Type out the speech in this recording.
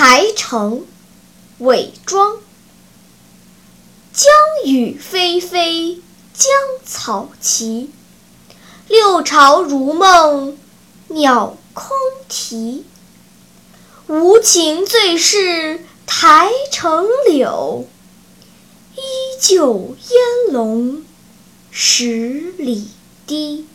台城韦庄江雨霏霏江草齐。六朝如梦鸟空啼。无情最是台城柳依旧烟笼十里堤。